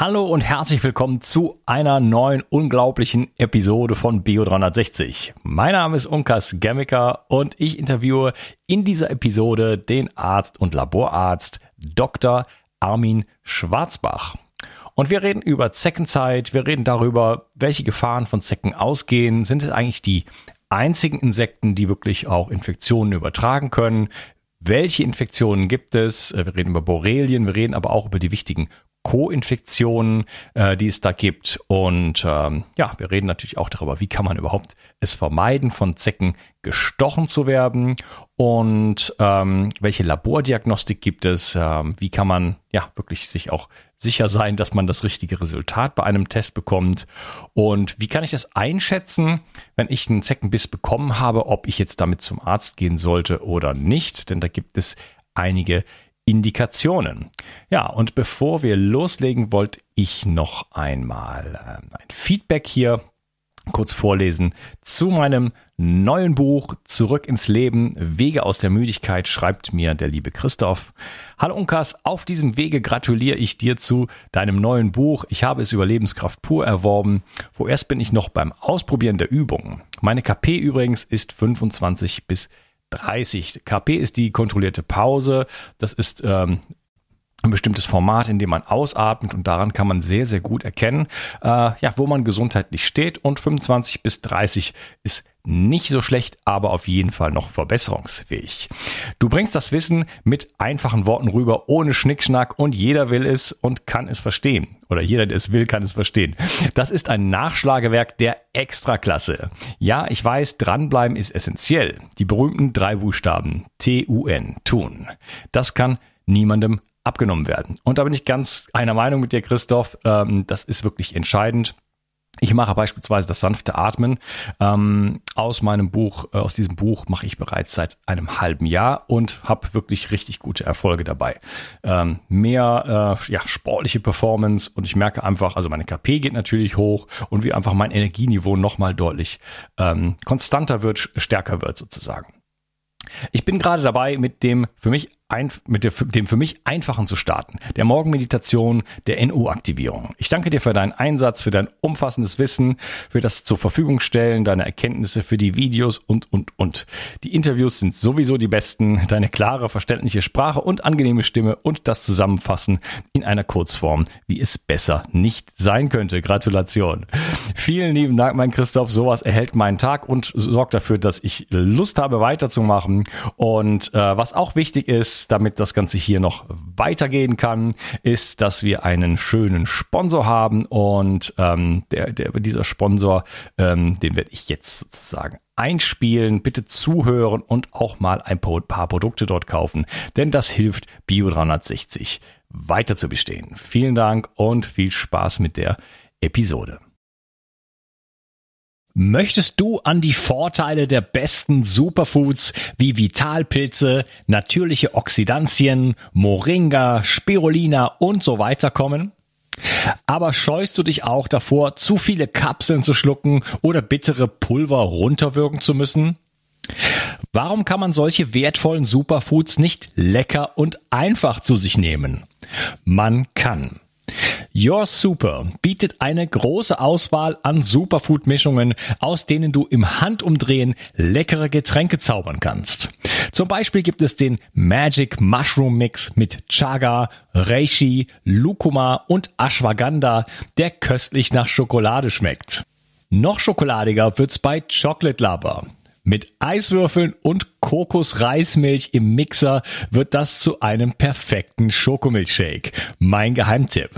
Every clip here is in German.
Hallo und herzlich willkommen zu einer neuen unglaublichen Episode von Bio360. Mein Name ist Unkas Gemmiker und ich interviewe in dieser Episode den Arzt und Laborarzt Dr. Armin Schwarzbach. Und wir reden über Zeckenzeit, wir reden darüber, welche Gefahren von Zecken ausgehen. Sind es eigentlich die einzigen Insekten, die wirklich auch Infektionen übertragen können? Welche Infektionen gibt es? Wir reden über Borrelien, wir reden aber auch über die wichtigen Co-Infektionen, äh, die es da gibt. Und ähm, ja, wir reden natürlich auch darüber, wie kann man überhaupt es vermeiden, von Zecken gestochen zu werden? Und ähm, welche Labordiagnostik gibt es, ähm, wie kann man ja wirklich sich auch sicher sein, dass man das richtige Resultat bei einem Test bekommt? Und wie kann ich das einschätzen, wenn ich einen Zeckenbiss bekommen habe, ob ich jetzt damit zum Arzt gehen sollte oder nicht, denn da gibt es einige Indikationen. Ja, und bevor wir loslegen, wollte ich noch einmal äh, ein Feedback hier kurz vorlesen zu meinem neuen Buch Zurück ins Leben, Wege aus der Müdigkeit, schreibt mir der liebe Christoph. Hallo Unkas, auf diesem Wege gratuliere ich dir zu deinem neuen Buch. Ich habe es über Lebenskraft pur erworben. Vorerst bin ich noch beim Ausprobieren der Übungen. Meine KP übrigens ist 25 bis 30. KP ist die kontrollierte Pause. Das ist ähm, ein bestimmtes Format, in dem man ausatmet und daran kann man sehr, sehr gut erkennen, äh, ja, wo man gesundheitlich steht und 25 bis 30 ist nicht so schlecht, aber auf jeden Fall noch verbesserungsfähig. Du bringst das Wissen mit einfachen Worten rüber, ohne Schnickschnack und jeder will es und kann es verstehen. Oder jeder, der es will, kann es verstehen. Das ist ein Nachschlagewerk der Extraklasse. Ja, ich weiß, dranbleiben ist essentiell. Die berühmten drei Buchstaben T-U-N, tun. Das kann niemandem abgenommen werden. Und da bin ich ganz einer Meinung mit dir, Christoph. Ähm, das ist wirklich entscheidend. Ich mache beispielsweise das sanfte Atmen. Ähm, aus meinem Buch, äh, aus diesem Buch mache ich bereits seit einem halben Jahr und habe wirklich richtig gute Erfolge dabei. Ähm, mehr äh, ja, sportliche Performance und ich merke einfach, also meine KP geht natürlich hoch und wie einfach mein Energieniveau nochmal deutlich ähm, konstanter wird, stärker wird sozusagen. Ich bin gerade dabei, mit dem für mich ein, mit dem für mich einfachen zu starten, der Morgenmeditation, der NU-Aktivierung. Ich danke dir für deinen Einsatz, für dein umfassendes Wissen, für das zur Verfügung stellen, deine Erkenntnisse, für die Videos und, und, und. Die Interviews sind sowieso die besten, deine klare, verständliche Sprache und angenehme Stimme und das Zusammenfassen in einer Kurzform, wie es besser nicht sein könnte. Gratulation. Vielen lieben Dank, mein Christoph. Sowas erhält meinen Tag und sorgt dafür, dass ich Lust habe, weiterzumachen. Und äh, was auch wichtig ist, damit das Ganze hier noch weitergehen kann, ist, dass wir einen schönen Sponsor haben und ähm, der, der, dieser Sponsor, ähm, den werde ich jetzt sozusagen einspielen, bitte zuhören und auch mal ein paar Produkte dort kaufen, denn das hilft Bio360 weiter zu bestehen. Vielen Dank und viel Spaß mit der Episode. Möchtest du an die Vorteile der besten Superfoods wie Vitalpilze, natürliche Oxidantien, Moringa, Spirulina und so weiter kommen? Aber scheust du dich auch davor, zu viele Kapseln zu schlucken oder bittere Pulver runterwirken zu müssen? Warum kann man solche wertvollen Superfoods nicht lecker und einfach zu sich nehmen? Man kann. Your Super bietet eine große Auswahl an Superfood-Mischungen, aus denen du im Handumdrehen leckere Getränke zaubern kannst. Zum Beispiel gibt es den Magic Mushroom Mix mit Chaga, Reishi, Lucuma und Ashwagandha, der köstlich nach Schokolade schmeckt. Noch schokoladiger wird's bei Chocolate Lover. Mit Eiswürfeln und Kokosreismilch im Mixer wird das zu einem perfekten Schokomilchshake. Mein Geheimtipp.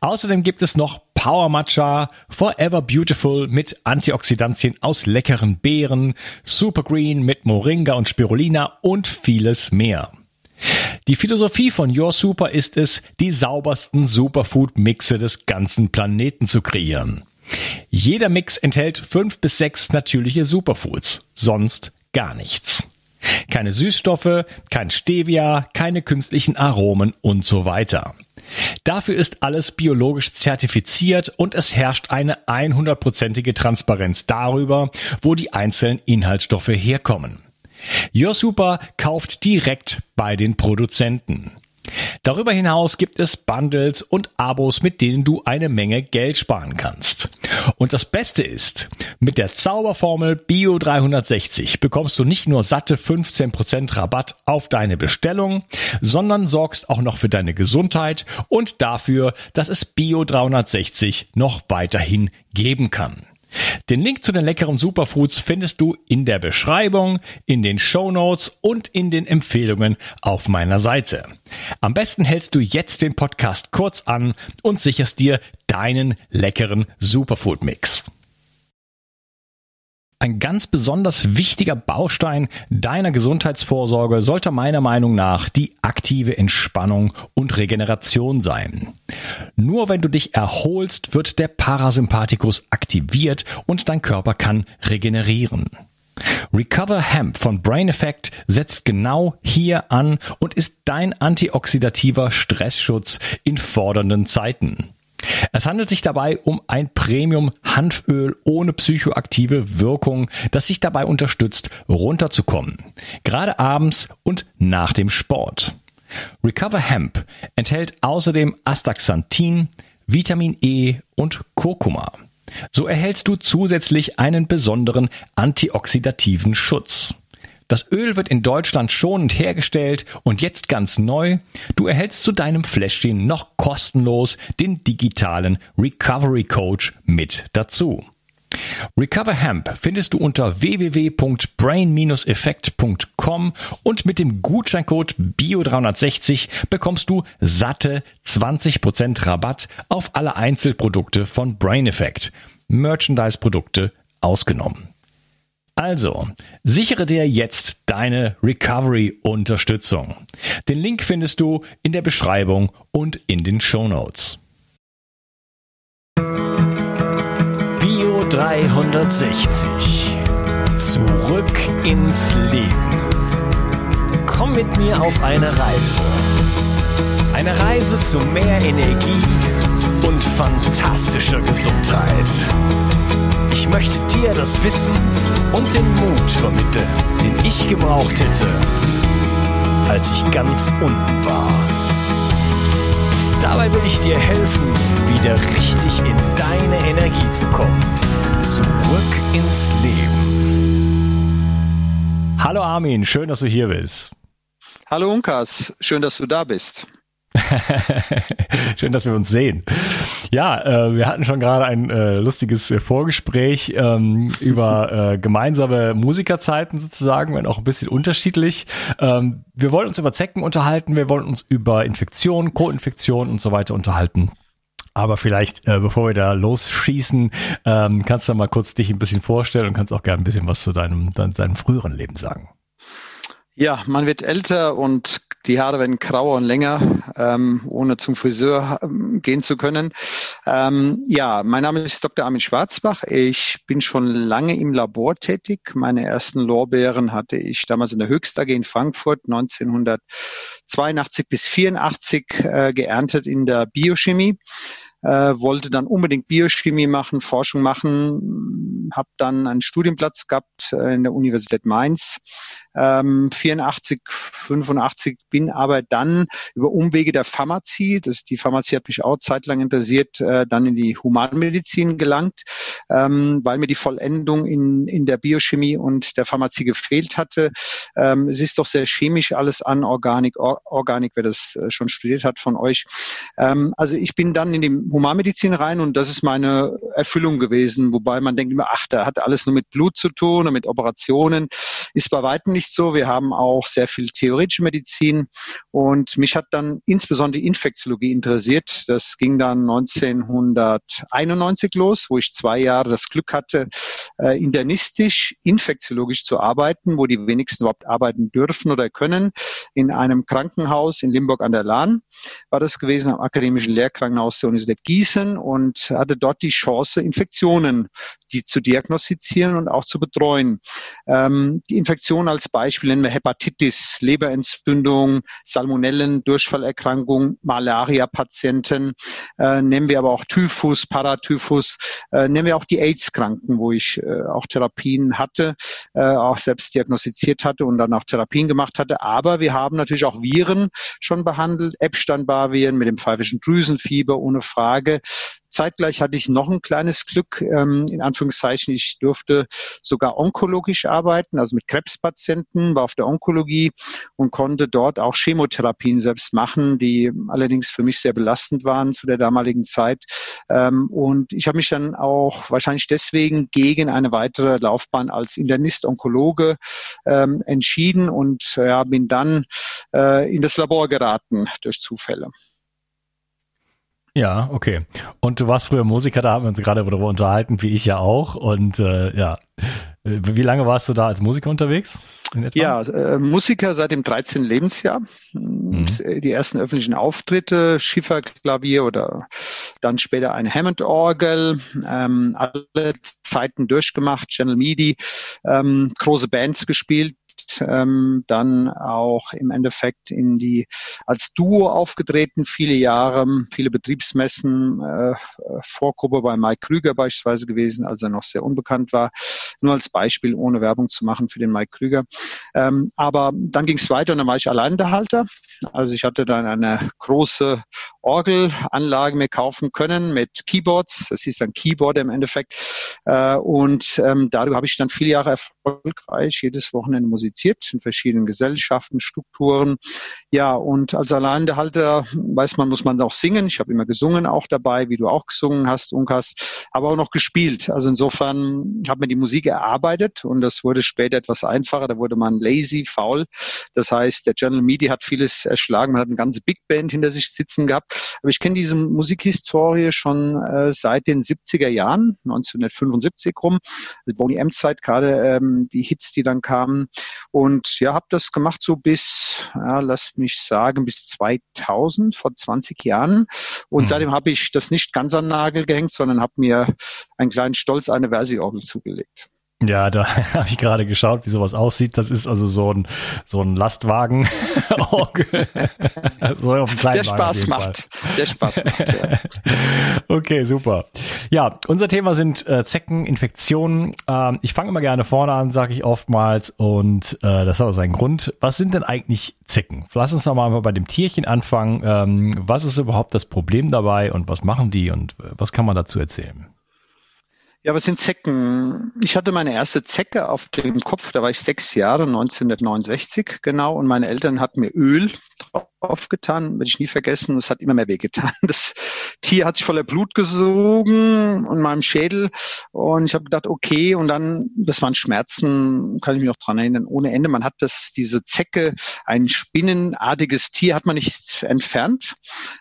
Außerdem gibt es noch Power Matcha, Forever Beautiful mit Antioxidantien aus leckeren Beeren, Super Green mit Moringa und Spirulina und vieles mehr. Die Philosophie von Your Super ist es, die saubersten Superfood-Mixe des ganzen Planeten zu kreieren. Jeder Mix enthält fünf bis sechs natürliche Superfoods, sonst gar nichts. Keine Süßstoffe, kein Stevia, keine künstlichen Aromen und so weiter. Dafür ist alles biologisch zertifiziert und es herrscht eine 100%ige Transparenz darüber, wo die einzelnen Inhaltsstoffe herkommen. Your Super kauft direkt bei den Produzenten. Darüber hinaus gibt es Bundles und Abos, mit denen du eine Menge Geld sparen kannst. Und das Beste ist, mit der Zauberformel Bio 360 bekommst du nicht nur satte 15% Rabatt auf deine Bestellung, sondern sorgst auch noch für deine Gesundheit und dafür, dass es Bio 360 noch weiterhin geben kann. Den Link zu den leckeren Superfoods findest du in der Beschreibung, in den Show Notes und in den Empfehlungen auf meiner Seite. Am besten hältst du jetzt den Podcast kurz an und sicherst dir deinen leckeren Superfood Mix. Ein ganz besonders wichtiger Baustein deiner Gesundheitsvorsorge sollte meiner Meinung nach die aktive Entspannung und Regeneration sein. Nur wenn du dich erholst, wird der Parasympathikus aktiviert und dein Körper kann regenerieren. Recover Hemp von Brain Effect setzt genau hier an und ist dein antioxidativer Stressschutz in fordernden Zeiten. Es handelt sich dabei um ein Premium-Hanföl ohne psychoaktive Wirkung, das sich dabei unterstützt, runterzukommen. Gerade abends und nach dem Sport. Recover Hemp enthält außerdem Astaxanthin, Vitamin E und Kurkuma. So erhältst du zusätzlich einen besonderen antioxidativen Schutz. Das Öl wird in Deutschland schonend hergestellt und jetzt ganz neu. Du erhältst zu deinem Fläschchen noch kostenlos den digitalen Recovery Coach mit dazu. Recover Hemp findest du unter www.brain-effekt.com und mit dem Gutscheincode BIO360 bekommst du satte 20% Rabatt auf alle Einzelprodukte von Brain Effect. Merchandise-Produkte ausgenommen. Also, sichere dir jetzt deine Recovery-Unterstützung. Den Link findest du in der Beschreibung und in den Show Notes. Bio 360. Zurück ins Leben. Komm mit mir auf eine Reise. Eine Reise zu mehr Energie und fantastischer Gesundheit. Ich möchte dir das Wissen und den Mut vermitteln, den ich gebraucht hätte, als ich ganz unten war. Dabei will ich dir helfen, wieder richtig in deine Energie zu kommen. Zurück ins Leben. Hallo Armin, schön, dass du hier bist. Hallo Unkas, schön, dass du da bist. Schön, dass wir uns sehen. Ja, äh, wir hatten schon gerade ein äh, lustiges Vorgespräch ähm, über äh, gemeinsame Musikerzeiten sozusagen, wenn auch ein bisschen unterschiedlich. Ähm, wir wollen uns über Zecken unterhalten, wir wollen uns über Infektionen, Co-Infektionen und so weiter unterhalten. Aber vielleicht, äh, bevor wir da losschießen, ähm, kannst du mal kurz dich ein bisschen vorstellen und kannst auch gerne ein bisschen was zu deinem, dein, deinem früheren Leben sagen. Ja, man wird älter und die Haare werden grauer und länger, ähm, ohne zum Friseur ähm, gehen zu können. Ähm, ja, mein Name ist Dr. Armin Schwarzbach. Ich bin schon lange im Labor tätig. Meine ersten Lorbeeren hatte ich damals in der Höchst AG in Frankfurt 1982 bis 84 äh, geerntet in der Biochemie wollte dann unbedingt Biochemie machen, Forschung machen, habe dann einen Studienplatz gehabt äh, in der Universität Mainz. Ähm, 84, 85 bin aber dann über Umwege der Pharmazie, das, die Pharmazie hat mich auch zeitlang interessiert, äh, dann in die Humanmedizin gelangt, ähm, weil mir die Vollendung in, in der Biochemie und der Pharmazie gefehlt hatte. Ähm, es ist doch sehr chemisch alles an Organik, Or Organik, wer das äh, schon studiert hat von euch. Ähm, also ich bin dann in die Humanmedizin rein und das ist meine Erfüllung gewesen, wobei man denkt immer, ach, da hat alles nur mit Blut zu tun und mit Operationen. Ist bei weitem nicht so. Wir haben auch sehr viel theoretische Medizin und mich hat dann insbesondere die Infektiologie interessiert. Das ging dann 1991 los, wo ich zwei Jahre das Glück hatte, äh, internistisch, infektiologisch zu arbeiten, wo die wenigsten überhaupt arbeiten dürfen oder können. In einem Krankenhaus in Limburg an der Lahn war das gewesen, am akademischen Lehrkrankenhaus der Universität Universität Gießen und hatte dort die Chance, Infektionen die zu diagnostizieren und auch zu betreuen. Ähm, die Infektion als Beispiel nennen wir Hepatitis, Leberentzündung, Salmonellen, Durchfallerkrankung, Malaria-Patienten, äh, nehmen wir aber auch Typhus, Paratyphus, äh, nehmen wir auch die AIDS-Kranken, wo ich äh, auch Therapien hatte, äh, auch selbst diagnostiziert hatte und dann auch Therapien gemacht hatte. Aber wir haben natürlich auch Viren schon behandelt, Epstein-Barr-Viren mit dem pfeifischen Drüsenfieber, ohne Frage. Zeitgleich hatte ich noch ein kleines Glück, ähm, in Anführungszeichen, ich durfte sogar onkologisch arbeiten, also mit Krebspatienten, war auf der Onkologie und konnte dort auch Chemotherapien selbst machen, die allerdings für mich sehr belastend waren zu der damaligen Zeit. Ähm, und ich habe mich dann auch wahrscheinlich deswegen gegen eine weitere Laufbahn als Internist-Onkologe ähm, entschieden und ja, bin dann äh, in das Labor geraten durch Zufälle. Ja, okay. Und du warst früher Musiker, da haben wir uns gerade darüber unterhalten, wie ich ja auch. Und äh, ja, wie lange warst du da als Musiker unterwegs? Ja, äh, Musiker seit dem 13. Lebensjahr. Mhm. Die ersten öffentlichen Auftritte, Schifferklavier oder dann später ein Hammond-Orgel, ähm, alle Zeiten durchgemacht, Channel Midi, ähm, große Bands gespielt, ähm, dann auch im Endeffekt in die als Duo aufgetreten, viele Jahre, viele Betriebsmessen, äh, Vorgruppe bei Mike Krüger beispielsweise gewesen, als er noch sehr unbekannt war. Nur als Beispiel, ohne Werbung zu machen für den Mike Krüger. Ähm, aber dann ging es weiter und dann war ich Alleinunterhalter. Also ich hatte dann eine große Orgelanlage mir kaufen können mit Keyboards. Das hieß dann Keyboard im Endeffekt. Äh, und ähm, darüber habe ich dann viele Jahre erfolgreich jedes Wochenende musiziert in verschiedenen Gesellschaften, Strukturen. Ja, und als Alleinhalter weiß man, muss man auch singen. Ich habe immer gesungen auch dabei, wie du auch gesungen hast, Unkas, aber auch noch gespielt. Also insofern hat man die Musik erarbeitet und das wurde später etwas einfacher. Da wurde man lazy, faul. Das heißt, der General Media hat vieles erschlagen. Man hat eine ganze Big Band hinter sich sitzen gehabt. Aber ich kenne diese Musikhistorie schon äh, seit den 70er Jahren, 1975 rum, also Boney M-Zeit gerade. Ähm, die Hits, die dann kamen. Und ja, habe das gemacht so bis, ja, lass mich sagen, bis 2000, vor 20 Jahren. Und mhm. seitdem habe ich das nicht ganz an den Nagel gehängt, sondern habe mir einen kleinen Stolz eine Versi-Orgel zugelegt. Ja, da habe ich gerade geschaut, wie sowas aussieht. Das ist also so ein, so ein Lastwagen. so auf kleinen Der Spaß macht. Der Spaß macht, ja. Okay, super. Ja, unser Thema sind äh, Zecken, Infektionen. Ähm, ich fange immer gerne vorne an, sage ich oftmals. Und äh, das hat auch seinen Grund. Was sind denn eigentlich Zecken? Lass uns doch mal bei dem Tierchen anfangen. Ähm, was ist überhaupt das Problem dabei und was machen die und äh, was kann man dazu erzählen? Ja, was sind Zecken? Ich hatte meine erste Zecke auf dem Kopf, da war ich sechs Jahre, 1969 genau, und meine Eltern hatten mir Öl aufgetan, werde ich nie vergessen. Es hat immer mehr wehgetan. Das Tier hat sich voller Blut gesogen und meinem Schädel. Und ich habe gedacht, okay, und dann, das waren Schmerzen, kann ich mich noch dran erinnern, ohne Ende. Man hat das, diese Zecke, ein spinnenartiges Tier, hat man nicht entfernt.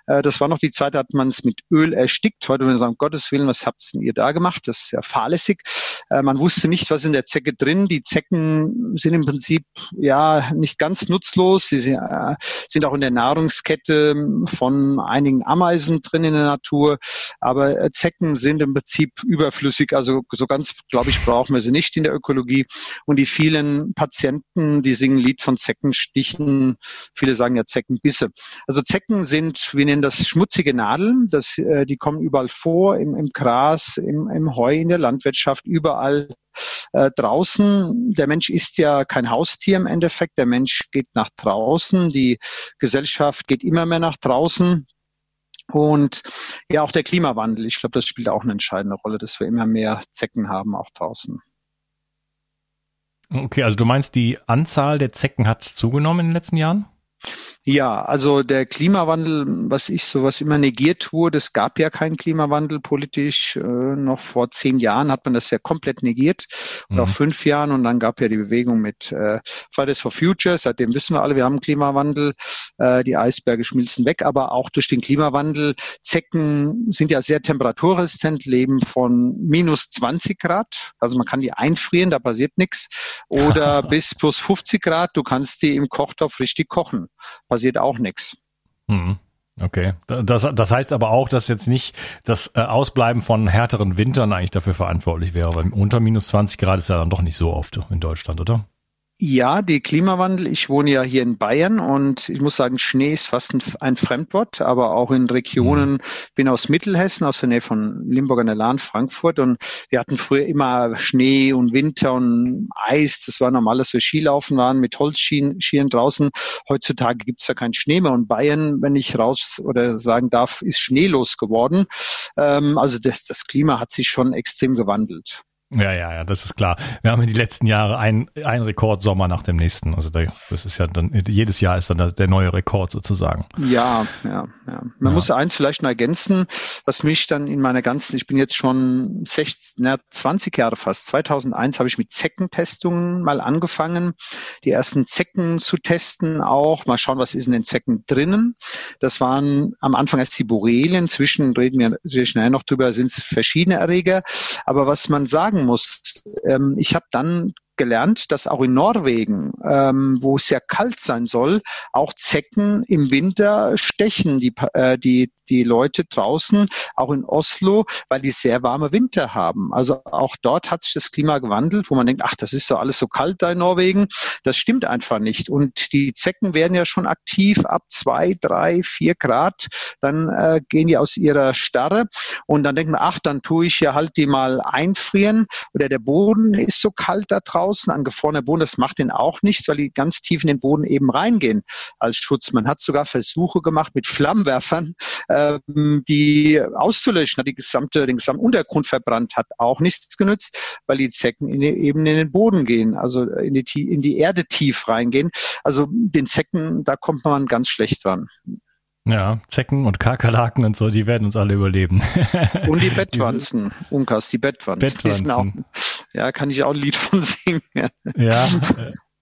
Äh, das war noch die Zeit, da hat man es mit Öl erstickt. Heute, wenn wir sagen, Gottes Willen, was habt ihr da gemacht? Das ja fahrlässig. Äh, man wusste nicht, was in der Zecke drin. Die Zecken sind im Prinzip ja nicht ganz nutzlos. Sie sind, äh, auch in der Nahrungskette von einigen Ameisen drin in der Natur. Aber äh, Zecken sind im Prinzip überflüssig. Also so ganz, glaube ich, brauchen wir sie nicht in der Ökologie. Und die vielen Patienten, die singen Lied von Zeckenstichen. Viele sagen ja Zeckenbisse. Also Zecken sind, wir nennen das schmutzige Nadeln. Das, die kommen überall vor, im, im Gras, im, im Heu, in der Landwirtschaft, überall äh, draußen. Der Mensch ist ja kein Haustier im Endeffekt. Der Mensch geht nach draußen. Die Gesellschaft geht immer mehr nach draußen. Und ja, auch der Klimawandel. Ich glaube, das spielt auch eine entscheidende Rolle, dass wir immer mehr Zecken haben, auch draußen. Okay, also du meinst, die Anzahl der Zecken hat zugenommen in den letzten Jahren? Ja, also der Klimawandel, was ich sowas immer negiert wurde, es gab ja keinen Klimawandel politisch. Äh, noch vor zehn Jahren hat man das ja komplett negiert oder mhm. auch fünf Jahren und dann gab ja die Bewegung mit äh, Fridays for Future. Seitdem wissen wir alle, wir haben Klimawandel. Äh, die Eisberge schmilzen weg, aber auch durch den Klimawandel. Zecken sind ja sehr temperaturresistent, leben von minus 20 Grad. Also man kann die einfrieren, da passiert nichts. Oder bis plus 50 Grad. Du kannst die im Kochtopf richtig kochen passiert auch nichts. Hm. Okay, das, das heißt aber auch, dass jetzt nicht das äh, Ausbleiben von härteren Wintern eigentlich dafür verantwortlich wäre, weil unter minus 20 Grad ist ja dann doch nicht so oft in Deutschland, oder? Ja, die Klimawandel. Ich wohne ja hier in Bayern und ich muss sagen, Schnee ist fast ein, ein Fremdwort, aber auch in Regionen, mhm. bin aus Mittelhessen, aus der Nähe von Limburg an der Lahn, Frankfurt und wir hatten früher immer Schnee und Winter und Eis. Das war normal, dass wir Skilaufen waren mit Holzschienen draußen. Heutzutage gibt's da keinen Schnee mehr und Bayern, wenn ich raus oder sagen darf, ist schneelos geworden. Ähm, also das, das Klima hat sich schon extrem gewandelt. Ja, ja, ja, das ist klar. Wir haben in die letzten Jahre ein, ein Rekordsommer nach dem nächsten. Also das ist ja dann, jedes Jahr ist dann der neue Rekord sozusagen. Ja, ja, ja. Man ja. muss eins vielleicht noch ergänzen, was mich dann in meiner ganzen, ich bin jetzt schon 16, na, 20 Jahre fast. 2001 habe ich mit Zeckentestungen mal angefangen, die ersten Zecken zu testen auch. Mal schauen, was ist in den Zecken drinnen. Das waren am Anfang erst die Borrelien. Zwischen reden wir natürlich schnell noch drüber, sind es verschiedene Erreger. Aber was man sagen sagen muss, ähm, ich habe dann gelernt, dass auch in Norwegen, ähm, wo es sehr kalt sein soll, auch Zecken im Winter stechen, die, äh, die die Leute draußen, auch in Oslo, weil die sehr warme Winter haben. Also auch dort hat sich das Klima gewandelt, wo man denkt, ach, das ist doch alles so kalt da in Norwegen. Das stimmt einfach nicht. Und die Zecken werden ja schon aktiv ab zwei, drei, vier Grad. Dann äh, gehen die aus ihrer Starre und dann denkt man, ach, dann tue ich ja halt die mal einfrieren oder der Boden ist so kalt da draußen, angefrorener Boden, das macht den auch nichts, weil die ganz tief in den Boden eben reingehen als Schutz. Man hat sogar Versuche gemacht mit Flammenwerfern, ähm, die auszulöschen, hat die gesamte, den gesamten Untergrund verbrannt, hat auch nichts genützt, weil die Zecken in, eben in den Boden gehen, also in die, in die Erde tief reingehen. Also den Zecken, da kommt man ganz schlecht dran. Ja, Zecken und Kakerlaken und so, die werden uns alle überleben. Und die Bettwanzen, Unkas, die Bettwanzen. Bettwanzen. Auch, ja, kann ich auch ein Lied von singen. Ja,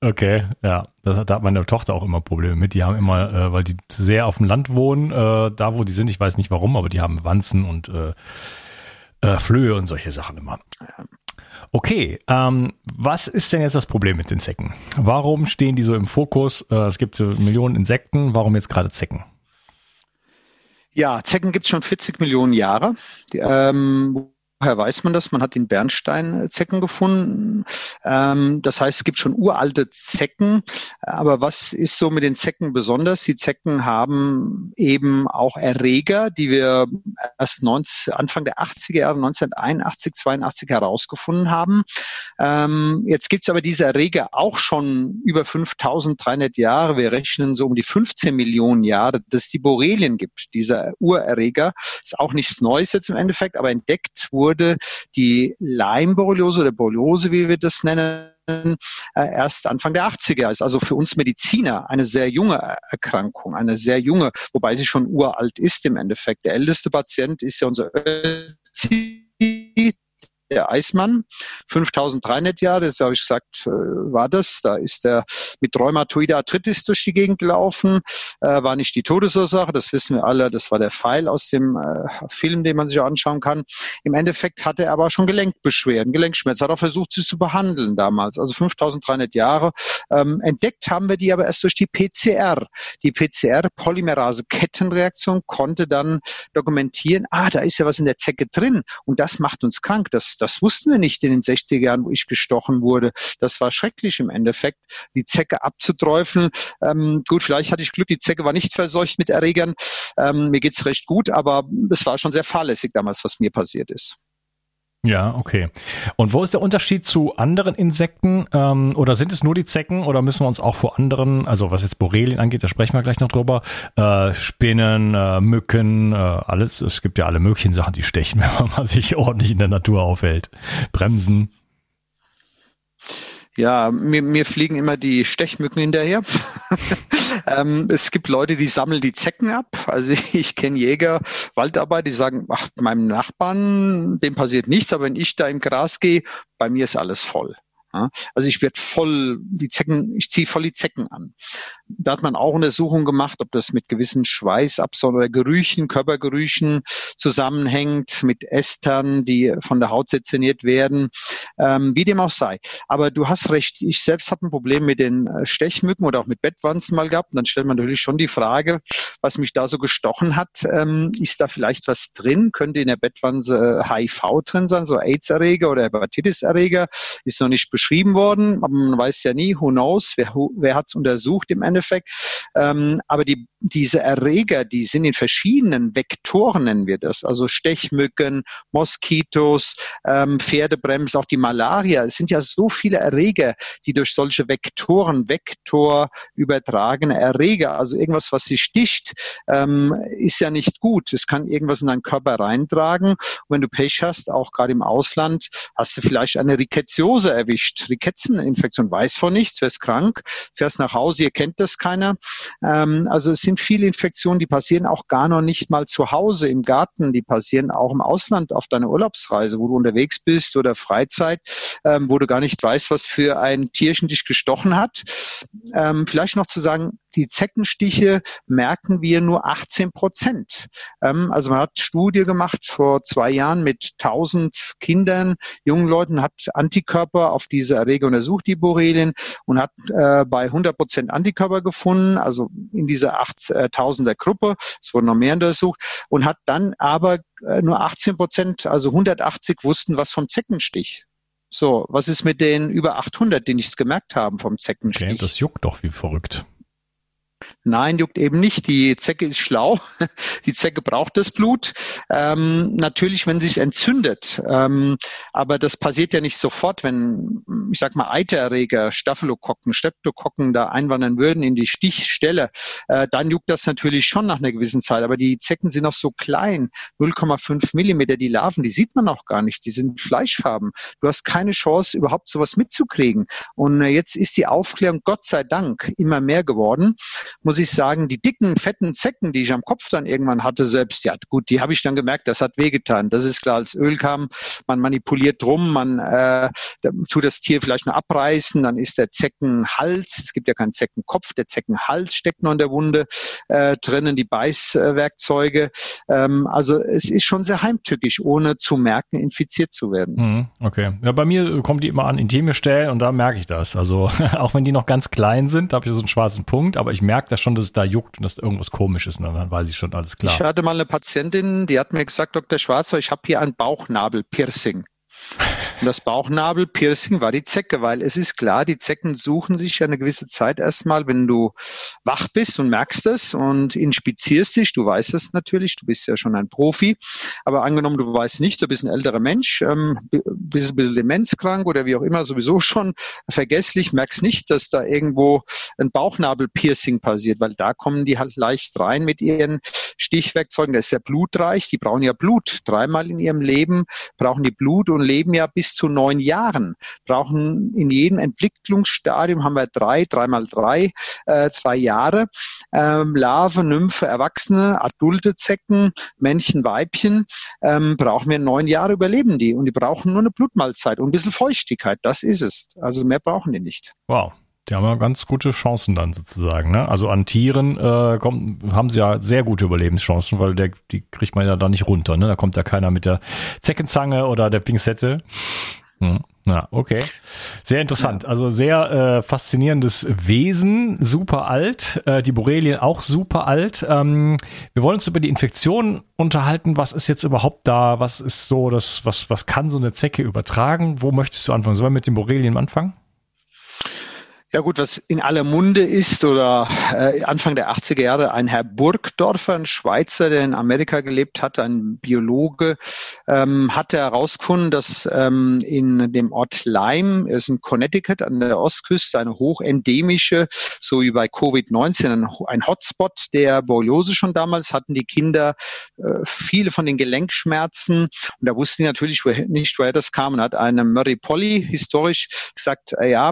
Okay, ja. Das, da hat meine Tochter auch immer Probleme mit. Die haben immer, äh, weil die sehr auf dem Land wohnen, äh, da wo die sind, ich weiß nicht warum, aber die haben Wanzen und äh, äh, Flöhe und solche Sachen immer. Okay, ähm, was ist denn jetzt das Problem mit den Zecken? Warum stehen die so im Fokus? Äh, es gibt so Millionen Insekten, warum jetzt gerade Zecken? Ja, Zecken gibt es schon 40 Millionen Jahre. Die, ähm, Woher weiß man das? Man hat in Bernsteinzecken gefunden. Ähm, das heißt, es gibt schon uralte Zecken. Aber was ist so mit den Zecken besonders? Die Zecken haben eben auch Erreger, die wir erst 19, Anfang der 80er Jahre, 1981, 82 herausgefunden haben. Ähm, jetzt gibt es aber diese Erreger auch schon über 5300 Jahre. Wir rechnen so um die 15 Millionen Jahre, dass es die Borrelien gibt. Dieser Urerreger ist auch nichts Neues jetzt im Endeffekt, aber entdeckt wurde wurde die Leimborreliose oder Borreliose, wie wir das nennen, äh, erst Anfang der 80er ist. Also für uns Mediziner eine sehr junge Erkrankung, eine sehr junge, wobei sie schon uralt ist im Endeffekt. Der älteste Patient ist ja unser der Eismann, 5300 Jahre, das habe ich gesagt, äh, war das. Da ist er mit rheumatoider Arthritis durch die Gegend gelaufen, äh, war nicht die Todesursache, das wissen wir alle, das war der Pfeil aus dem äh, Film, den man sich anschauen kann. Im Endeffekt hatte er aber schon Gelenkbeschwerden, Gelenkschmerzen, hat auch versucht, sie zu behandeln damals, also 5300 Jahre. Ähm, entdeckt haben wir die aber erst durch die PCR. Die PCR-Polymerase-Kettenreaktion konnte dann dokumentieren, ah, da ist ja was in der Zecke drin und das macht uns krank. Das, das wussten wir nicht in den 60er Jahren, wo ich gestochen wurde. Das war schrecklich im Endeffekt, die Zecke abzuträufeln. Ähm, gut, vielleicht hatte ich Glück, die Zecke war nicht verseucht mit Erregern. Ähm, mir geht's recht gut, aber es war schon sehr fahrlässig damals, was mir passiert ist. Ja, okay. Und wo ist der Unterschied zu anderen Insekten? Ähm, oder sind es nur die Zecken oder müssen wir uns auch vor anderen, also was jetzt Borrelien angeht, da sprechen wir gleich noch drüber, äh, Spinnen, äh, Mücken, äh, alles, es gibt ja alle möglichen Sachen, die stechen, wenn man sich ordentlich in der Natur aufhält. Bremsen. Ja, mir, mir fliegen immer die Stechmücken hinterher. ähm, es gibt Leute, die sammeln die Zecken ab. Also ich kenne Jäger, Waldarbeiter, die sagen, ach, meinem Nachbarn, dem passiert nichts, aber wenn ich da im Gras gehe, bei mir ist alles voll. Also ich werde voll die Zecken, ich ziehe voll die Zecken an. Da hat man auch Untersuchungen gemacht, ob das mit gewissen Schweißabsorbern oder Gerüchen, Körpergerüchen zusammenhängt, mit Estern, die von der Haut sezerniert werden, ähm, wie dem auch sei. Aber du hast recht, ich selbst habe ein Problem mit den äh, Stechmücken oder auch mit Bettwanzen mal gehabt. Und dann stellt man natürlich schon die Frage, was mich da so gestochen hat, ähm, ist da vielleicht was drin? Könnte in der Bettwanze HIV äh, drin sein, so AIDS-Erreger oder Hepatitis-Erreger? Ist noch nicht beschrieben worden, aber man weiß ja nie, who knows, wer, wer hat es untersucht im Endeffekt. Ähm, aber die, diese Erreger, die sind in verschiedenen Vektoren, nennen wir das, also Stechmücken, Moskitos, ähm, Pferdebremse, auch die Malaria. Es sind ja so viele Erreger, die durch solche Vektoren, Vektor übertragene Erreger, also irgendwas, was sie sticht, ähm, ist ja nicht gut. Es kann irgendwas in deinen Körper reintragen. Und wenn du Pech hast, auch gerade im Ausland, hast du vielleicht eine Ricketsiose erwischt. Rickettseninfektion weiß von nichts, wirst krank, fährst nach Hause, ihr kennt das keiner. Ähm, also es sind viele Infektionen, die passieren auch gar noch nicht mal zu Hause im Garten, die passieren auch im Ausland auf deiner Urlaubsreise, wo du unterwegs bist oder Freizeit, ähm, wo du gar nicht weißt, was für ein Tierchen dich gestochen hat. Ähm, vielleicht noch zu sagen, die Zeckenstiche merken wir nur 18 Prozent. Ähm, also man hat Studie gemacht vor zwei Jahren mit 1000 Kindern, jungen Leuten, hat Antikörper auf diese Erreger untersucht, die Borrelien, und hat äh, bei 100 Prozent Antikörper gefunden, also in dieser 8000er äh, Gruppe. Es wurden noch mehr untersucht und hat dann aber äh, nur 18 Prozent, also 180 wussten was vom Zeckenstich. So, was ist mit den über 800, die nichts gemerkt haben vom Zeckenstich? Okay, das juckt doch wie verrückt. Nein, juckt eben nicht. Die Zecke ist schlau. Die Zecke braucht das Blut. Ähm, natürlich, wenn sie sich entzündet. Ähm, aber das passiert ja nicht sofort, wenn, ich sag mal, Eitererreger, Staphylokokken, Streptokokken da einwandern würden in die Stichstelle. Äh, dann juckt das natürlich schon nach einer gewissen Zeit. Aber die Zecken sind noch so klein. 0,5 Millimeter, die Larven, die sieht man auch gar nicht. Die sind fleischfarben. Du hast keine Chance, überhaupt sowas mitzukriegen. Und äh, jetzt ist die Aufklärung Gott sei Dank immer mehr geworden muss ich sagen, die dicken, fetten Zecken, die ich am Kopf dann irgendwann hatte, selbst, ja gut, die habe ich dann gemerkt, das hat wehgetan. Das ist klar, als Öl kam, man manipuliert drum, man äh, tut das Tier vielleicht nur abreißen, dann ist der Zeckenhals, es gibt ja keinen Zeckenkopf, der Zeckenhals steckt noch in der Wunde äh, drinnen, die Beißwerkzeuge. Ähm, also es ist schon sehr heimtückisch, ohne zu merken, infiziert zu werden. Mhm, okay. Ja, bei mir kommt die immer an intime Stellen und da merke ich das. Also auch wenn die noch ganz klein sind, da habe ich so einen schwarzen Punkt, aber ich merke das schon, dass es da juckt und dass irgendwas komisch ist. Und dann weiß ich schon, alles klar. Ich hatte mal eine Patientin, die hat mir gesagt, Dr. Schwarzer, ich habe hier ein Bauchnabelpiercing. Und das Bauchnabelpiercing war die Zecke, weil es ist klar, die Zecken suchen sich ja eine gewisse Zeit erstmal, wenn du wach bist und merkst es und inspizierst dich, du weißt es natürlich, du bist ja schon ein Profi, aber angenommen, du weißt nicht, du bist ein älterer Mensch, ähm, bist ein bisschen demenzkrank oder wie auch immer, sowieso schon vergesslich, merkst nicht, dass da irgendwo ein Bauchnabelpiercing passiert, weil da kommen die halt leicht rein mit ihren Stichwerkzeugen, das ist ja blutreich, die brauchen ja Blut, dreimal in ihrem Leben brauchen die Blut und leben ja bis zu neun Jahren, brauchen in jedem Entwicklungsstadium haben wir drei, dreimal drei, äh, drei Jahre. Ähm, Larve, Nymphe, Erwachsene, adulte Zecken, Männchen, Weibchen, ähm, brauchen wir neun Jahre überleben die und die brauchen nur eine Blutmahlzeit und ein bisschen Feuchtigkeit, das ist es. Also mehr brauchen die nicht. Wow. Die haben ja ganz gute Chancen dann sozusagen. Ne? Also an Tieren äh, kommt, haben sie ja sehr gute Überlebenschancen, weil der, die kriegt man ja da nicht runter. Ne? Da kommt ja keiner mit der Zeckenzange oder der Pinzette. Hm. Ja, okay. Sehr interessant. Also sehr äh, faszinierendes Wesen, super alt. Äh, die Borrelien auch super alt. Ähm, wir wollen uns über die Infektion unterhalten. Was ist jetzt überhaupt da? Was ist so das, was, was kann so eine Zecke übertragen? Wo möchtest du anfangen? Sollen wir mit den Borrelien anfangen? Ja gut, was in aller Munde ist oder äh, Anfang der 80er Jahre ein Herr Burgdorfer, ein Schweizer, der in Amerika gelebt hat, ein Biologe, ähm, hatte herausgefunden, dass ähm, in dem Ort Lyme, ist in Connecticut an der Ostküste, eine hochendemische, so wie bei Covid-19, ein, ein, Hotspot der Borreliose schon damals, hatten die Kinder äh, viele von den Gelenkschmerzen. Und da wussten die natürlich nicht, woher das kam. Und hat eine Murray Polly historisch gesagt, äh, ja,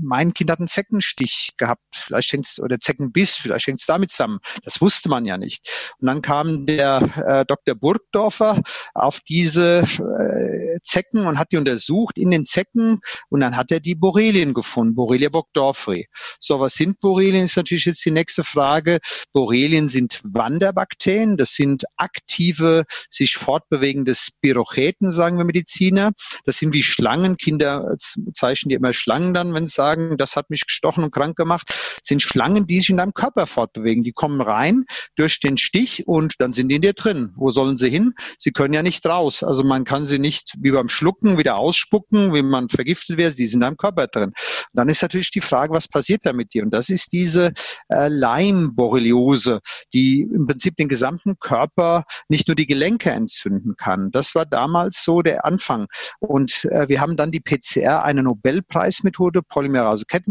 mein Kind hat einen Zeckenstich gehabt, vielleicht hängt's, oder Zeckenbiss, vielleicht hängt es damit zusammen. Das wusste man ja nicht. Und dann kam der äh, Dr. Burgdorfer auf diese äh, Zecken und hat die untersucht in den Zecken und dann hat er die Borrelien gefunden, Borrelia burgdorferi. So, was sind Borrelien, ist natürlich jetzt die nächste Frage. Borrelien sind Wanderbakterien, das sind aktive, sich fortbewegende Spirocheten, sagen wir Mediziner. Das sind wie Schlangen, Kinder zeichnen die immer Schlangen dann, wenn sie sagen, das hat mich gestochen und krank gemacht, sind Schlangen, die sich in deinem Körper fortbewegen. Die kommen rein durch den Stich und dann sind die in dir drin. Wo sollen sie hin? Sie können ja nicht raus. Also man kann sie nicht wie beim Schlucken wieder ausspucken, wie man vergiftet wird. Die sind in deinem Körper drin. Und dann ist natürlich die Frage, was passiert da mit dir? Und das ist diese äh, Leimborreliose, die im Prinzip den gesamten Körper, nicht nur die Gelenke entzünden kann. Das war damals so der Anfang. Und äh, wir haben dann die PCR, eine Nobelpreismethode,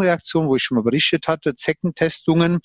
Polymerase-Kettenreaktion, wo ich schon mal berichtet hatte, Zeckentestungen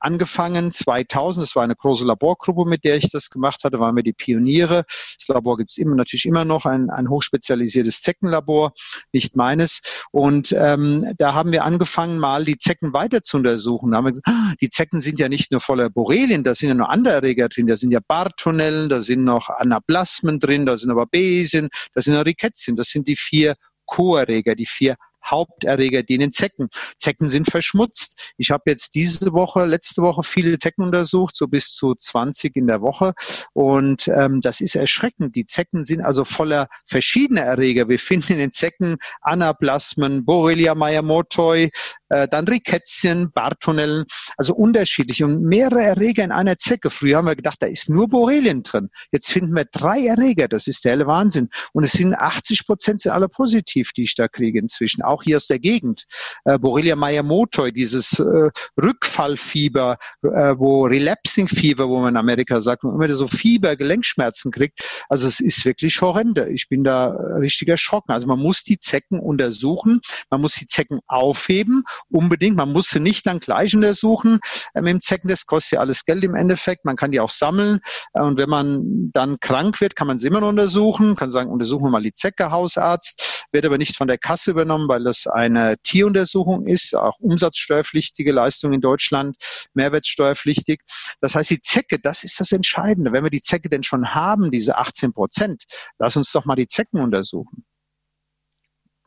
angefangen 2000. Das war eine große Laborgruppe, mit der ich das gemacht hatte, waren wir die Pioniere. Das Labor gibt es immer, natürlich immer noch, ein, ein hochspezialisiertes Zeckenlabor, nicht meines. Und ähm, da haben wir angefangen, mal die Zecken weiter zu untersuchen. Da haben wir gesagt, ah, die Zecken sind ja nicht nur voller Borrelien, da sind ja noch andere Erreger drin, da sind ja Bartonellen, da sind noch Anaplasmen drin, da sind aber Basien, da sind noch Rickettien, das sind die vier Co-Erreger, die vier Haupterreger, die in den Zecken. Zecken sind verschmutzt. Ich habe jetzt diese Woche, letzte Woche viele Zecken untersucht, so bis zu 20 in der Woche. Und ähm, das ist erschreckend. Die Zecken sind also voller verschiedener Erreger. Wir finden in den Zecken Anaplasmen, Borrelia mayamotoi, äh, dann Rickettien, Bartonellen, also unterschiedlich und mehrere Erreger in einer Zecke. Früher haben wir gedacht, da ist nur Borrelien drin. Jetzt finden wir drei Erreger. Das ist der helle Wahnsinn. Und es sind 80 Prozent sind alle positiv, die ich da kriege inzwischen auch hier aus der Gegend. Äh, Borrelia mayamotoi, dieses äh, Rückfallfieber, äh, wo Relapsing Fever, wo man in Amerika sagt, wo man immer so Fieber, Gelenkschmerzen kriegt. Also es ist wirklich horrende. Ich bin da richtig erschrocken. Also man muss die Zecken untersuchen, man muss die Zecken aufheben, unbedingt. Man muss sie nicht dann gleich untersuchen äh, mit dem Zecken. Das kostet ja alles Geld im Endeffekt. Man kann die auch sammeln. Äh, und wenn man dann krank wird, kann man sie immer noch untersuchen. Kann sagen, untersuchen wir mal die Zecke, Hausarzt. Wird aber nicht von der Kasse übernommen, weil weil das eine Tieruntersuchung ist, auch umsatzsteuerpflichtige Leistung in Deutschland, mehrwertsteuerpflichtig. Das heißt, die Zecke, das ist das Entscheidende. Wenn wir die Zecke denn schon haben, diese 18 Prozent, lass uns doch mal die Zecken untersuchen.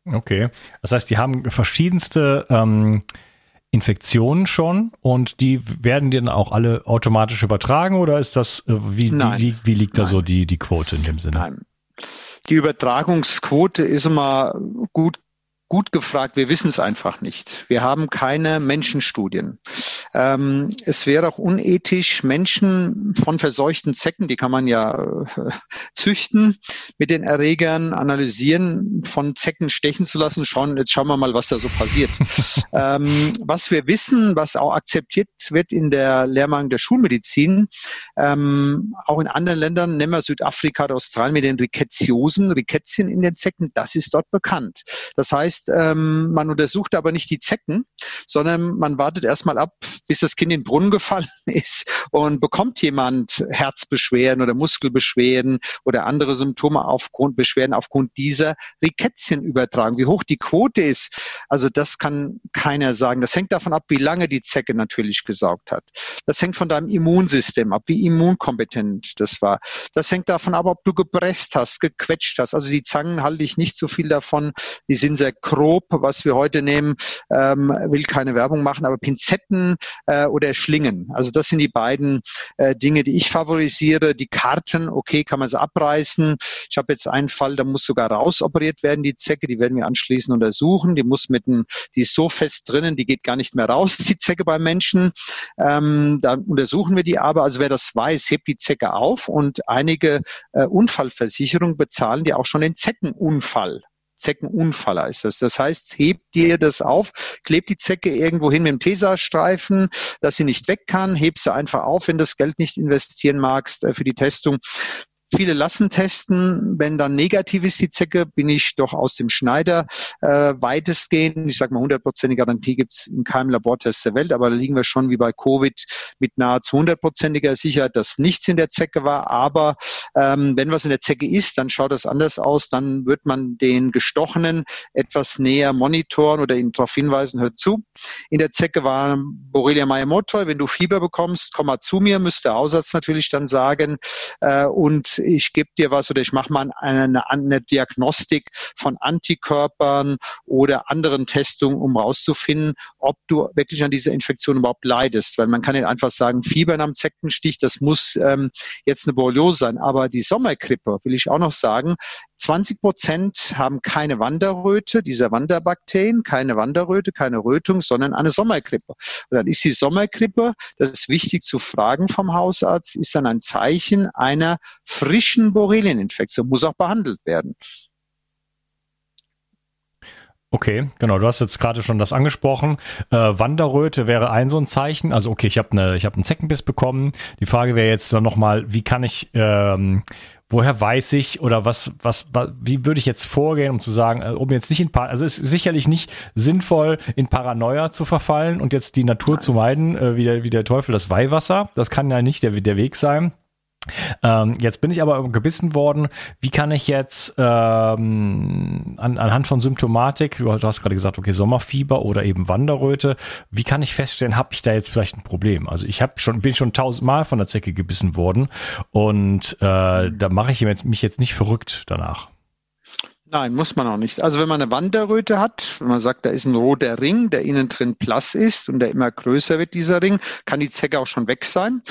Okay, das heißt, die haben verschiedenste ähm, Infektionen schon und die werden die dann auch alle automatisch übertragen oder ist das, äh, wie, wie, wie, liegt da so die, die Quote in dem Sinne? Nein. Die Übertragungsquote ist immer gut gut gefragt, wir wissen es einfach nicht. Wir haben keine Menschenstudien. Ähm, es wäre auch unethisch, Menschen von verseuchten Zecken, die kann man ja äh, züchten, mit den Erregern analysieren, von Zecken stechen zu lassen. Schauen, jetzt schauen wir mal, was da so passiert. ähm, was wir wissen, was auch akzeptiert wird in der Lehrmangel der Schulmedizin, ähm, auch in anderen Ländern, nehmen wir Südafrika oder Australien mit den Rickettiosen, Rickettien in den Zecken, das ist dort bekannt. Das heißt, heißt, ähm, man untersucht aber nicht die Zecken, sondern man wartet erstmal ab, bis das Kind in den Brunnen gefallen ist und bekommt jemand Herzbeschwerden oder Muskelbeschwerden oder andere Symptome aufgrund Beschwerden aufgrund dieser Rickettien-Übertragung. Wie hoch die Quote ist, also das kann keiner sagen. Das hängt davon ab, wie lange die Zecke natürlich gesaugt hat. Das hängt von deinem Immunsystem ab, wie immunkompetent das war. Das hängt davon ab, ob du gepresst hast, gequetscht hast. Also die Zangen halte ich nicht so viel davon. Die sind sehr grob, was wir heute nehmen, ähm, will keine Werbung machen, aber Pinzetten äh, oder Schlingen. Also das sind die beiden äh, Dinge, die ich favorisiere. Die Karten, okay, kann man sie abreißen. Ich habe jetzt einen Fall, da muss sogar rausoperiert werden, die Zecke, die werden wir anschließend untersuchen. Die muss mit einem, die ist so fest drinnen, die geht gar nicht mehr raus, die Zecke beim Menschen. Ähm, dann untersuchen wir die aber. Also wer das weiß, hebt die Zecke auf und einige äh, Unfallversicherungen bezahlen die auch schon den Zeckenunfall. Zeckenunfall heißt das. Das heißt, hebt dir das auf, klebt die Zecke irgendwo hin mit dem Tesastreifen, dass sie nicht weg kann, heb sie einfach auf, wenn du das Geld nicht investieren magst äh, für die Testung Viele lassen testen. Wenn dann negativ ist die Zecke, bin ich doch aus dem Schneider äh, weitestgehend. Ich sage mal, hundertprozentige Garantie gibt's in keinem Labortest der Welt, aber da liegen wir schon wie bei Covid mit nahezu hundertprozentiger Sicherheit, dass nichts in der Zecke war. Aber ähm, wenn was in der Zecke ist, dann schaut das anders aus. Dann wird man den Gestochenen etwas näher monitoren oder ihn darauf hinweisen, hört zu. In der Zecke war Borrelia maiemotoi. Wenn du Fieber bekommst, komm mal zu mir, müsste der Hausarzt natürlich dann sagen. Äh, und ich gebe dir was oder ich mache mal eine, eine Diagnostik von Antikörpern oder anderen Testungen, um rauszufinden, ob du wirklich an dieser Infektion überhaupt leidest. Weil man kann nicht einfach sagen, Fieber am Zeckenstich, das muss ähm, jetzt eine Borreliose sein. Aber die Sommergrippe, will ich auch noch sagen, 20 Prozent haben keine Wanderröte, dieser Wanderbakterien, keine Wanderröte, keine Rötung, sondern eine Sommergrippe. Und dann ist die Sommergrippe, das ist wichtig zu fragen vom Hausarzt, ist dann ein Zeichen einer frischen Borrelieninfektion, muss auch behandelt werden. Okay, genau. Du hast jetzt gerade schon das angesprochen. Äh, Wanderröte wäre ein so ein Zeichen. Also okay, ich habe eine, ich habe einen Zeckenbiss bekommen. Die Frage wäre jetzt dann nochmal, wie kann ich, ähm, woher weiß ich oder was, was, was, wie würde ich jetzt vorgehen, um zu sagen, äh, um jetzt nicht in, also es ist sicherlich nicht sinnvoll, in Paranoia zu verfallen und jetzt die Natur zu meiden, äh, wie, der, wie der Teufel das Weihwasser. Das kann ja nicht der, der Weg sein. Ähm, jetzt bin ich aber gebissen worden. Wie kann ich jetzt ähm, an, anhand von Symptomatik, du hast gerade gesagt, okay, Sommerfieber oder eben Wanderröte, wie kann ich feststellen, habe ich da jetzt vielleicht ein Problem? Also ich habe schon, bin schon tausendmal von der Zecke gebissen worden und äh, da mache ich mich jetzt nicht verrückt danach. Nein, muss man auch nicht. Also wenn man eine Wanderröte hat, wenn man sagt, da ist ein roter Ring, der innen drin blass ist und der immer größer wird, dieser Ring, kann die Zecke auch schon weg sein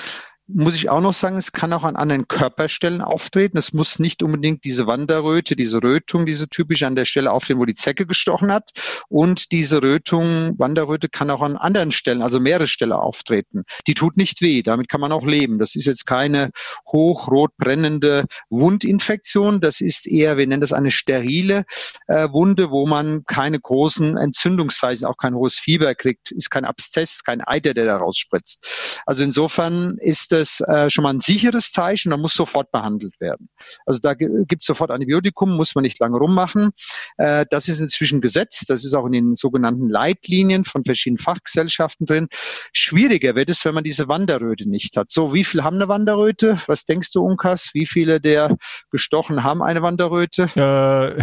muss ich auch noch sagen, es kann auch an anderen Körperstellen auftreten. Es muss nicht unbedingt diese Wanderröte, diese Rötung, diese typisch an der Stelle auftreten, wo die Zecke gestochen hat. Und diese Rötung, Wanderröte kann auch an anderen Stellen, also mehrere Stellen auftreten. Die tut nicht weh, damit kann man auch leben. Das ist jetzt keine hochrot brennende Wundinfektion. Das ist eher, wir nennen das eine sterile äh, Wunde, wo man keine großen Entzündungszeichen, auch kein hohes Fieber kriegt, ist kein Abszess, kein Eiter, der da rausspritzt. Also insofern ist das äh, schon mal ein sicheres Zeichen, da muss sofort behandelt werden. Also da gibt es sofort Antibiotikum, muss man nicht lange rummachen. Äh, das ist inzwischen gesetzt, das ist auch in den sogenannten Leitlinien von verschiedenen Fachgesellschaften drin. Schwieriger wird es, wenn man diese Wanderröte nicht hat. So, wie viele haben eine Wanderröte? Was denkst du, Unkas? Wie viele der gestochen haben eine Wanderröte? Äh,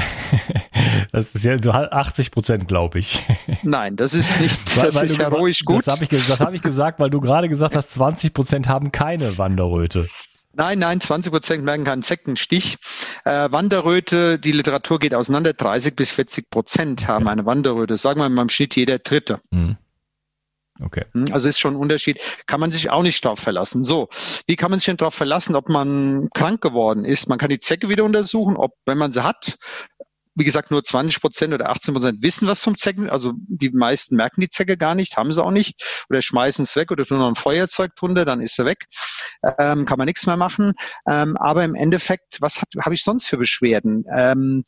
das ist ja so 80 Prozent, glaube ich. Nein, das ist nicht, das weil, ist ja ruhig gut. Das habe ich, hab ich gesagt, weil du gerade gesagt hast, 20 Prozent haben keine Wanderröte. Nein, nein, 20 Prozent merken keinen Sektenstich. Äh, Wanderröte, die Literatur geht auseinander, 30 bis 40 Prozent haben eine Wanderröte. Sagen wir mal im Schnitt jeder Dritte. Mhm. Okay. Hm, also ist schon ein Unterschied. Kann man sich auch nicht darauf verlassen. So, wie kann man sich denn darauf verlassen, ob man krank geworden ist? Man kann die Zecke wieder untersuchen, ob, wenn man sie hat, wie gesagt, nur 20 Prozent oder 18 Prozent wissen was vom Zecken. Also die meisten merken die Zecke gar nicht, haben sie auch nicht oder schmeißen es weg oder tun noch ein Feuerzeug drunter, dann ist sie weg. Ähm, kann man nichts mehr machen. Ähm, aber im Endeffekt, was habe ich sonst für Beschwerden? Ähm,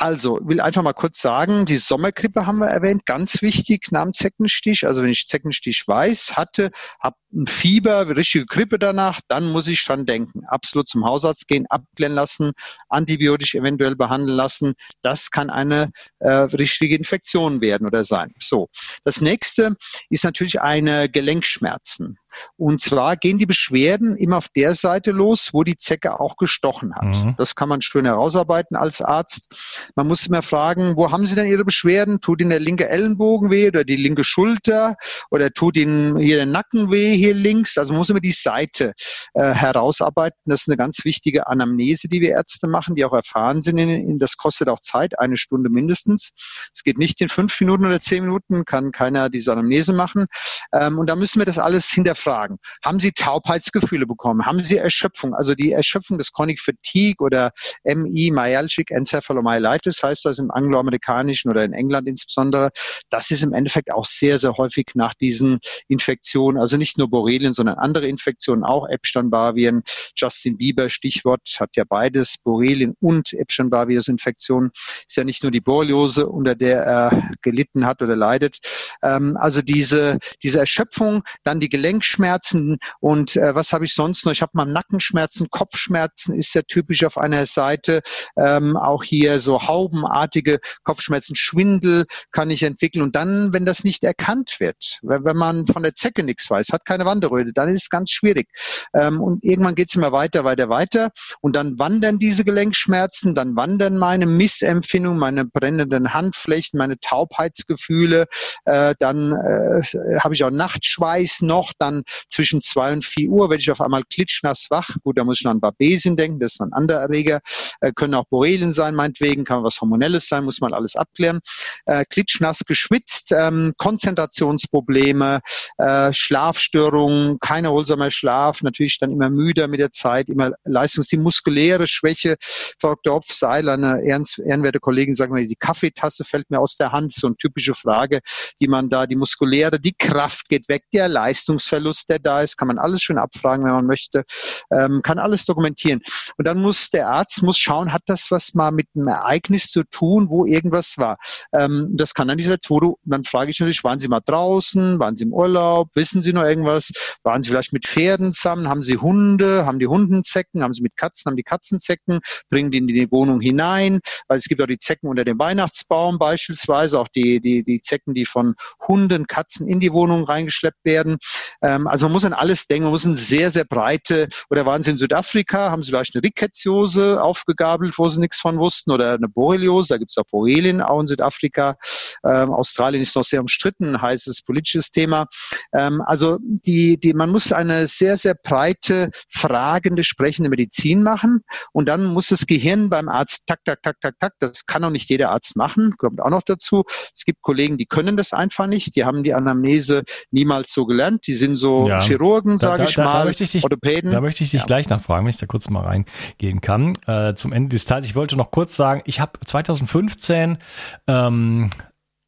also, will einfach mal kurz sagen, die Sommergrippe haben wir erwähnt, ganz wichtig nach dem Zeckenstich. Also wenn ich Zeckenstich weiß, hatte, habe ein Fieber, richtige Grippe danach, dann muss ich dran denken. Absolut zum Hausarzt gehen, abklären lassen, antibiotisch eventuell behandeln lassen. Das kann eine äh, richtige Infektion werden oder sein. So, das nächste ist natürlich eine Gelenkschmerzen. Und zwar gehen die Beschwerden immer auf der Seite los, wo die Zecke auch gestochen hat. Mhm. Das kann man schön herausarbeiten als Arzt. Man muss immer fragen, wo haben Sie denn Ihre Beschwerden? Tut Ihnen der linke Ellenbogen weh oder die linke Schulter oder tut Ihnen hier der Nacken weh hier links? Also man muss immer die Seite äh, herausarbeiten. Das ist eine ganz wichtige Anamnese, die wir Ärzte machen, die auch erfahren sind. In, in, das kostet auch Zeit, eine Stunde mindestens. Es geht nicht in fünf Minuten oder zehn Minuten, kann keiner diese Anamnese machen. Ähm, und da müssen wir das alles hinterfragen fragen. Haben Sie Taubheitsgefühle bekommen? Haben Sie Erschöpfung? Also die Erschöpfung des Chronic Fatigue oder MI, Myalgic Encephalomyelitis heißt das im angloamerikanischen oder in England insbesondere. Das ist im Endeffekt auch sehr, sehr häufig nach diesen Infektionen, also nicht nur Borrelien, sondern andere Infektionen auch, Epstein-Barr-Viren, Justin Bieber, Stichwort, hat ja beides, Borrelien und Epstein-Barr-Virus-Infektionen. Ist ja nicht nur die Borreliose, unter der er gelitten hat oder leidet. Ähm, also diese, diese Erschöpfung, dann die Gelenk Gelenkschmerzen und äh, was habe ich sonst noch? Ich habe mal Nackenschmerzen, Kopfschmerzen ist ja typisch auf einer Seite. Ähm, auch hier so haubenartige Kopfschmerzen, Schwindel kann ich entwickeln. Und dann, wenn das nicht erkannt wird, wenn, wenn man von der Zecke nichts weiß, hat keine Wanderröte, dann ist es ganz schwierig. Ähm, und irgendwann geht es immer weiter, weiter, weiter. Und dann wandern diese Gelenkschmerzen, dann wandern meine Missempfindungen, meine brennenden Handflächen, meine Taubheitsgefühle. Äh, dann äh, habe ich auch Nachtschweiß noch. Dann zwischen zwei und vier Uhr werde ich auf einmal klitschnass wach. Gut, da muss ich noch an Babesin denken, das ist ein anderer Erreger. Äh, können auch Borrelien sein, meinetwegen, kann was Hormonelles sein, muss man alles abklären. Äh, klitschnass geschwitzt, ähm, Konzentrationsprobleme, äh, Schlafstörungen, kein erholsamer Schlaf, natürlich dann immer müder mit der Zeit, immer Leistungs, die muskuläre Schwäche. Frau Dr. Hopf-Seil, eine ehrenwerte Kollegin, sagen wir, die Kaffeetasse fällt mir aus der Hand, so eine typische Frage, die man da, die muskuläre, die Kraft geht weg, der Leistungsverlust, der da ist, kann man alles schön abfragen, wenn man möchte, ähm, kann alles dokumentieren. Und dann muss der Arzt muss schauen, hat das was mal mit einem Ereignis zu tun, wo irgendwas war. Ähm, das kann dann dieser du, dann frage ich natürlich, waren Sie mal draußen, waren Sie im Urlaub, wissen Sie noch irgendwas, waren Sie vielleicht mit Pferden zusammen, haben Sie Hunde, haben die Hundenzecken, haben Sie mit Katzen, haben die Katzenzecken, bringen die in die Wohnung hinein, weil es gibt auch die Zecken unter dem Weihnachtsbaum beispielsweise, auch die, die, die Zecken, die von Hunden, Katzen in die Wohnung reingeschleppt werden. Ähm, also man muss an alles denken, man muss eine sehr, sehr breite, oder waren Sie in Südafrika, haben Sie vielleicht eine Rickettsiose aufgegabelt, wo Sie nichts von wussten, oder eine Borreliose, da gibt es auch Borrelien, auch in Südafrika. Ähm, Australien ist noch sehr umstritten, heißes politisches Thema. Ähm, also die, die, man muss eine sehr, sehr breite, fragende, sprechende Medizin machen. Und dann muss das Gehirn beim Arzt tak, tak, tak, tak, tak, das kann auch nicht jeder Arzt machen, kommt auch noch dazu. Es gibt Kollegen, die können das einfach nicht, die haben die Anamnese niemals so gelernt, die sind so ja. Chirurgen, sage ich da, mal, da ich dich, Orthopäden. Da möchte ich dich ja. gleich nachfragen, wenn ich da kurz mal reingehen kann. Äh, zum Ende des Teils, ich wollte noch kurz sagen, ich habe 2015 ähm,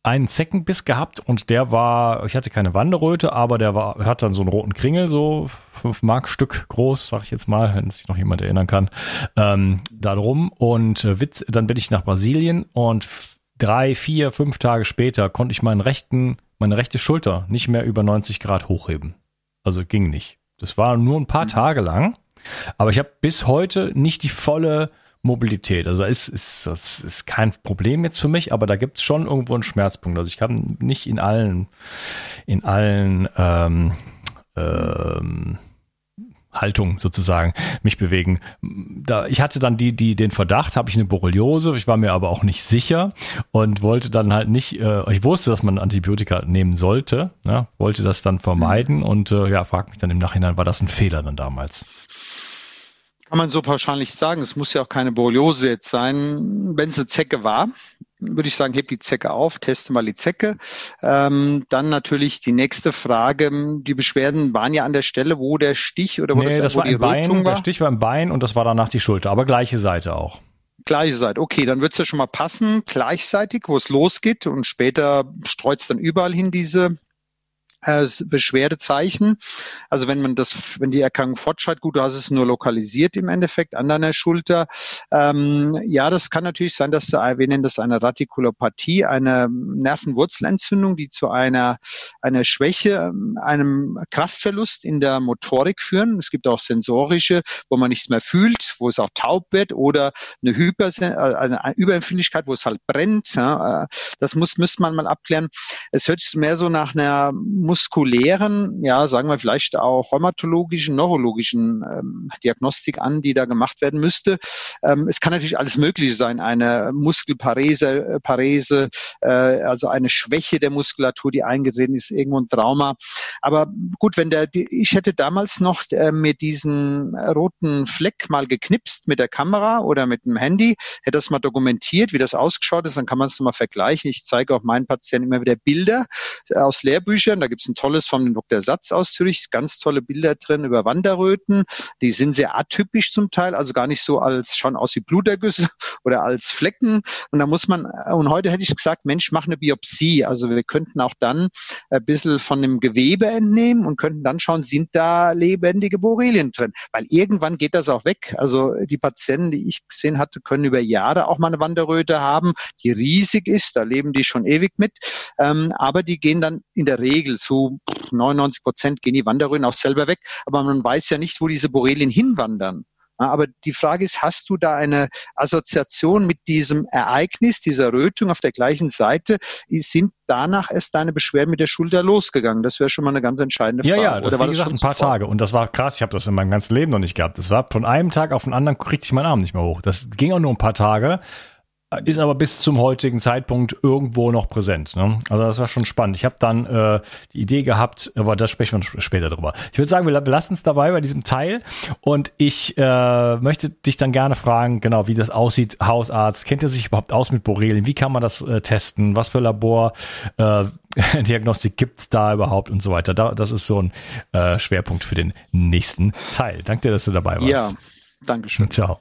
einen Zeckenbiss gehabt und der war, ich hatte keine Wanderröte, aber der war, hat dann so einen roten Kringel, so fünf Mark Stück groß, sag ich jetzt mal, wenn sich noch jemand erinnern kann, ähm, da drum. Und äh, Witz, dann bin ich nach Brasilien und drei, vier, fünf Tage später konnte ich meinen rechten, meine rechte Schulter nicht mehr über 90 Grad hochheben. Also ging nicht. Das war nur ein paar mhm. Tage lang, aber ich habe bis heute nicht die volle Mobilität. Also ist, ist, das ist kein Problem jetzt für mich, aber da gibt es schon irgendwo einen Schmerzpunkt. Also ich kann nicht in allen, in allen ähm, ähm, Haltung sozusagen mich bewegen. Da, ich hatte dann die, die, den Verdacht, habe ich eine Borreliose, ich war mir aber auch nicht sicher und wollte dann halt nicht, äh, ich wusste, dass man Antibiotika nehmen sollte, ne, wollte das dann vermeiden und äh, ja, frag mich dann im Nachhinein, war das ein Fehler dann damals? Kann man so pauschal nicht sagen. Es muss ja auch keine Borreliose jetzt sein. Wenn es eine Zecke war, würde ich sagen, heb die Zecke auf, teste mal die Zecke. Ähm, dann natürlich die nächste Frage. Die Beschwerden waren ja an der Stelle, wo der Stich oder wo nee, das, das wo war die Bein, war. Der Stich war im Bein und das war danach die Schulter, aber gleiche Seite auch. Gleiche Seite. Okay, dann wird es ja schon mal passen, gleichzeitig, wo es losgeht und später streut es dann überall hin, diese äh, Beschwerdezeichen. Also wenn man das, wenn die Erkrankung fortschreitet, gut, du hast es nur lokalisiert im Endeffekt an deiner Schulter. Ähm, ja, das kann natürlich sein, dass wir nennen das eine Radikulopathie, eine Nervenwurzelentzündung, die zu einer, einer Schwäche, einem Kraftverlust in der Motorik führen. Es gibt auch sensorische, wo man nichts mehr fühlt, wo es auch taub wird oder eine, Hyper, äh, eine Überempfindlichkeit, wo es halt brennt. Ja, äh, das muss, müsste man mal abklären. Es hört sich mehr so nach einer muskulären, ja, sagen wir vielleicht auch rheumatologischen, neurologischen ähm, Diagnostik an, die da gemacht werden müsste. Ähm, es kann natürlich alles Mögliche sein, eine Muskelparese, äh, Parese, äh, also eine Schwäche der Muskulatur, die eingetreten ist, irgendwo ein Trauma. Aber gut, wenn der, die, ich hätte damals noch äh, mit diesem roten Fleck mal geknipst mit der Kamera oder mit dem Handy, hätte das mal dokumentiert, wie das ausgeschaut ist, dann kann man es mal vergleichen. Ich zeige auch meinen Patienten immer wieder Bilder aus Lehrbüchern. Da gibt gibt es ein tolles von Dr. Satz aus Zürich, ganz tolle Bilder drin über Wanderröten. Die sind sehr atypisch zum Teil, also gar nicht so als schauen aus wie Blutergüsse oder als Flecken. Und da muss man, und heute hätte ich gesagt, Mensch, mach eine Biopsie. Also wir könnten auch dann ein bisschen von dem Gewebe entnehmen und könnten dann schauen, sind da lebendige Borrelien drin? Weil irgendwann geht das auch weg. Also die Patienten, die ich gesehen hatte, können über Jahre auch mal eine Wanderröte haben, die riesig ist. Da leben die schon ewig mit. Ähm, aber die gehen dann in der Regel zu 99 Prozent gehen die Wanderröhren auch selber weg, aber man weiß ja nicht, wo diese Borrelien hinwandern. Aber die Frage ist, hast du da eine Assoziation mit diesem Ereignis, dieser Rötung auf der gleichen Seite? Sind danach erst deine Beschwerden mit der Schulter losgegangen? Das wäre schon mal eine ganz entscheidende Frage. Ja, ja, das Oder war wie gesagt ein paar Tage. Und das war krass. Ich habe das in meinem ganzen Leben noch nicht gehabt. Das war von einem Tag auf den anderen kriegte ich meinen Arm nicht mehr hoch. Das ging auch nur ein paar Tage ist aber bis zum heutigen Zeitpunkt irgendwo noch präsent. Ne? Also das war schon spannend. Ich habe dann äh, die Idee gehabt, aber da sprechen wir später drüber. Ich würde sagen, wir lassen es dabei bei diesem Teil und ich äh, möchte dich dann gerne fragen, genau, wie das aussieht. Hausarzt, kennt er sich überhaupt aus mit Borrelien? Wie kann man das äh, testen? Was für Labordiagnostik äh, gibt's da überhaupt und so weiter? Da, das ist so ein äh, Schwerpunkt für den nächsten Teil. Danke dir, dass du dabei warst. Ja, Dankeschön. Ciao.